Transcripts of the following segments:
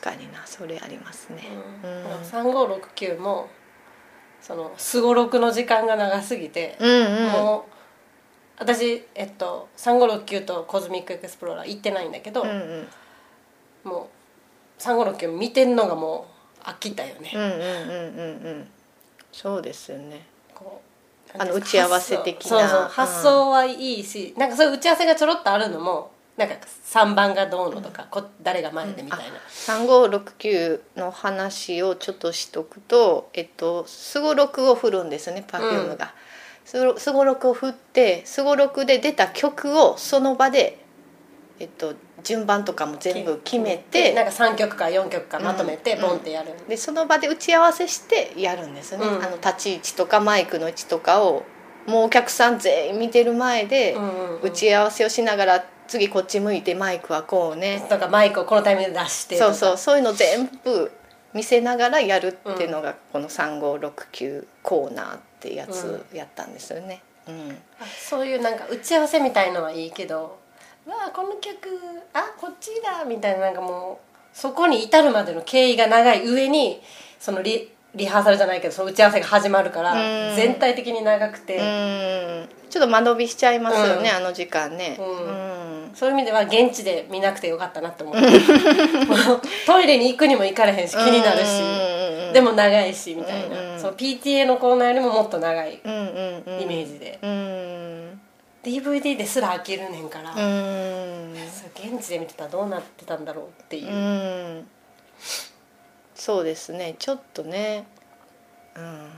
確かになそれありますね。うん。うん。3569もそのすごろくの時間が長すぎて、うんうん。もう私、えっと、3569とコズミックエクスプローラー行ってないんだけど、うんうん。もう3569見てんのがもう飽きたよね、うんうんうんうんうん。そうですよね。こうあの打ち合わせ的な。そうそううん発想はいいし、なんかそういう打ち合わせがちょろっとあるのもなんか3番がどうのとか、こ誰が前でみたいな、3569の話をちょっとしとくとえっとすごろくを振るんですね Perfume が。すごすごろくを振ってすごろくで出た曲をその場で、えっと、順番とかも全部決めてなんか3曲か4曲かまとめてうんボンってやる、でその場で打ち合わせしてやるんですね、うん。あの立ち位置とかマイクの位置とかをもうお客さん全員見てる前でうんうんうん。打ち合わせをしながら次こっち向いてマイクはこうね。とかマイクをこのタイミングで出してそうそう。そういうの全部見せながらやるっていうのがこの3569コーナーってやつやったんですよね。うん。あそういうなんか打ち合わせみたいのはいいけど「わあこの曲あこっちだ」みたいななんかもうそこに至るまでの経緯が長い上にそのリリハーサルじゃないけどその打ち合わせが始まるからうん。全体的に長くて、うん。ちょっと間延びしちゃいますよね、うん。あの時間ね。うん。うん。そういう意味では現地で見なくてよかったなって思って トイレに行くにも行かれへんし気になるし。うんでも長いしみたいな、その PTA のコーナーよりももっと長いイメージで、うん、DVD ですら飽きるねんから、現地で見てたらどうなってたんだろうっていう、うんそうですね。ちょっとね、うん、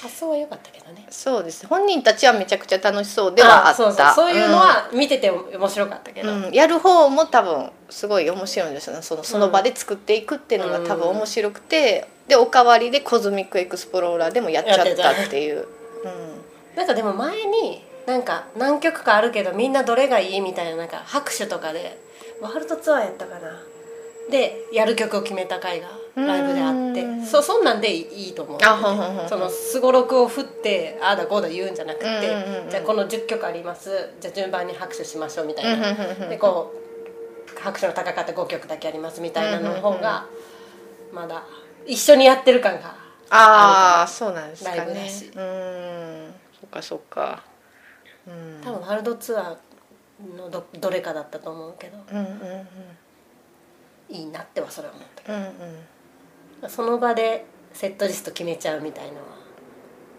発想は良かったけどね。そうです。本人たちはめちゃくちゃ楽しそうではあった。そうそう。そういうのは見てて面白かったけど、うん。うん。やる方も多分すごい面白いんですよね。そのその場で作っていくっていうのが多分面白くて、でおかわりでコズミックエクスプローラーでもやっちゃったっていう。なんかでも前になんか何曲かあるけどみんなどれがいいみたいななんか拍手とかでワールドツアーやったかなでやる曲を決めた回がライブであってうん。そそんなんでいいと思う、そのすごろくを振ってああだこうだ言うんじゃなくて、じゃあこの10曲あります。じゃあ順番に拍手しましょうみたいな、でこう拍手の高かった5曲だけありますみたいなの方がまだ一緒にやってる感がああそうなんですかライブだねし。うん。そっかそっか。うん。多分ワールドツアーのどどれかだったと思うけど。うんうんうんいいなってはそれは思ったけうんうん。どその場でセットリスト決めちゃうみたいのは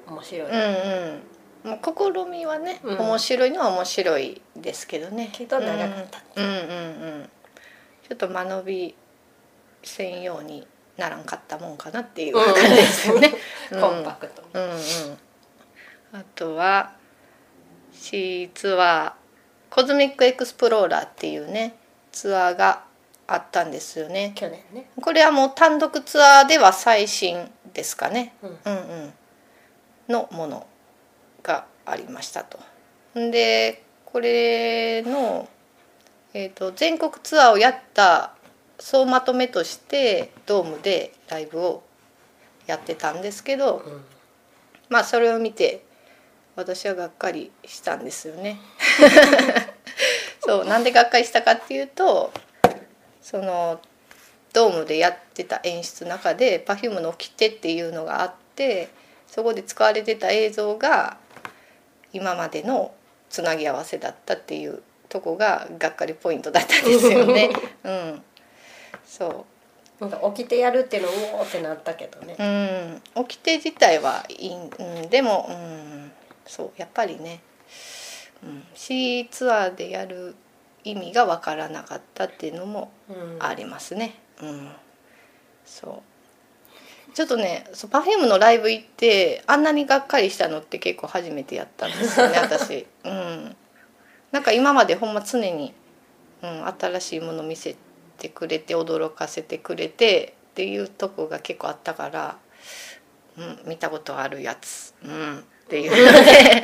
面白い、うんうん。もう試みはね、うん。面白いのは面白いですけどね。けど長かったう。ん、うんうんうん。ちょっと間延びせんようにならんかったもんかなっていう感じですよね、うん。コンパクトに。うんうん。あとは C ツアーコズミックエクスプローラーっていうねツアーがあったんですよね。去年ね。これはもう単独ツアーでは最新ですかね、うん。うんうん。のものがありましたと。んでこれの、えー、と全国ツアーをやった総まとめとしてドームでライブをやってたんですけど、うん。まあそれを見て私はがっかりしたんですよね。そうなんでがっかりしたかっていうとそのドームでやってた演出の中で Perfume の「掟」っていうのがあってそこで使われてた映像が今までのつなぎ合わせだったっていうとこががっかりポイントだったんですよね。うん、そう。なんか起きてやるっていうのをうおーってなったけどね。うん。掟自体はいい、うん、でも、うん、そうやっぱりね、うん、C ツアーでやる意味が分からなかったっていうのもうん。ありますね。うん、そう。ちょっとねそう Perfume のライブ行ってあんなにがっかりしたのって結構初めてやったんですよね 私。うん、なんか今までほんま常に、うん、新しいもの見せてくれて驚かせてくれてっていうとこが結構あったから、うん、見たことあるやつ、うん、っていうので、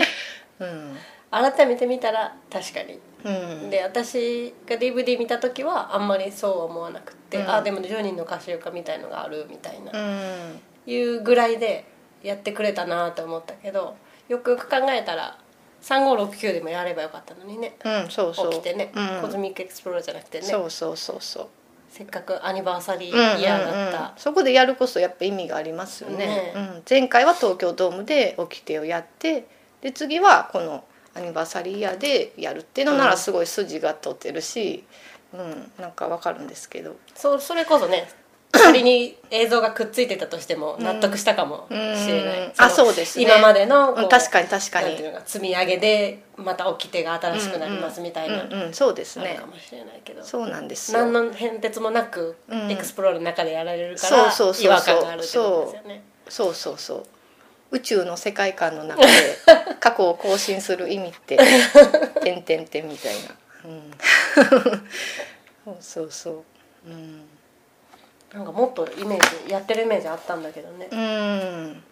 うん改めて見たら確かに。うん、で私が DVD 見た時はあんまりそうは思わなくって、うん。あでも10人の歌集かみたいのがあるみたいな、うん。いうぐらいでやってくれたなと思ったけどよくよく考えたら3569でもやればよかったのにね。うん、そうそう。起きてね、うん。コズミックエクスプローラーじゃなくてね。そうそうそうそう。せっかくアニバーサリうんうんーイヤーだった、うんそこでやるこそやっぱ意味がありますよね。ねうん、前回は東京ドームで掟をやってで次はこのアニバーサリーイヤーでやるっていうのならすごい筋が通ってるし、うん、なんかわかるんですけど。そうそれこそね 仮に映像がくっついてたとしても納得したかもしれない、うんあそうですね。今までの確かに確かに。積み上げでまた掟が新しくなりますみたいな、うんうん、そうですね。かもしれないけど。そうなんですよ。何の変哲もなくうん。エクスプロールの中でやられるから違和感があるってことですよね。そうそうそう宇宙の世界観の中で 過去を更新する意味って「てんてんてん」みたいな、うん、そうそうそう。うん。なんかもっとイメージやってるイメージあったんだけどね。うん。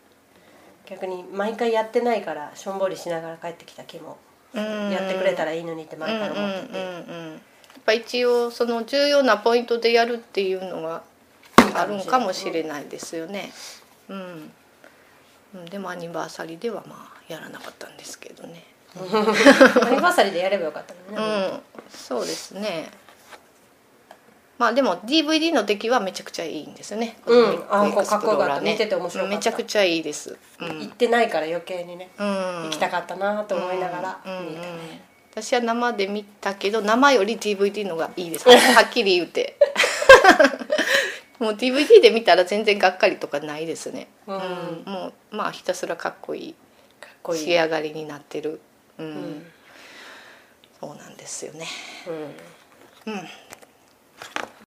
逆に毎回やってないからしょんぼりしながら帰ってきた気もうん。やってくれたらいいのにって前から思ってて。うんうんやっぱ一応その重要なポイントでやるっていうのがあるんかもしれないですよね。うん、うんでもアニバーサリーではまあやらなかったんですけどね。アニバーサリーでやればよかったのね、うん、そうですね。まあでも DVD の出来はめちゃくちゃいいんですよね。うんあこうかっこよかった見てて面白かっためちゃくちゃいいです。うん。行ってないから余計にね、うん行きたかったなと思いながらうん見たね、私は生で見たけど生より DVD のがいいですはっきり言うてもう DVD で見たら全然がっかりとかないですね、うん。もうまあひたすらかっこいいかっこいい。仕上がりになってる。うん、うん。そうなんですよね。うん。うん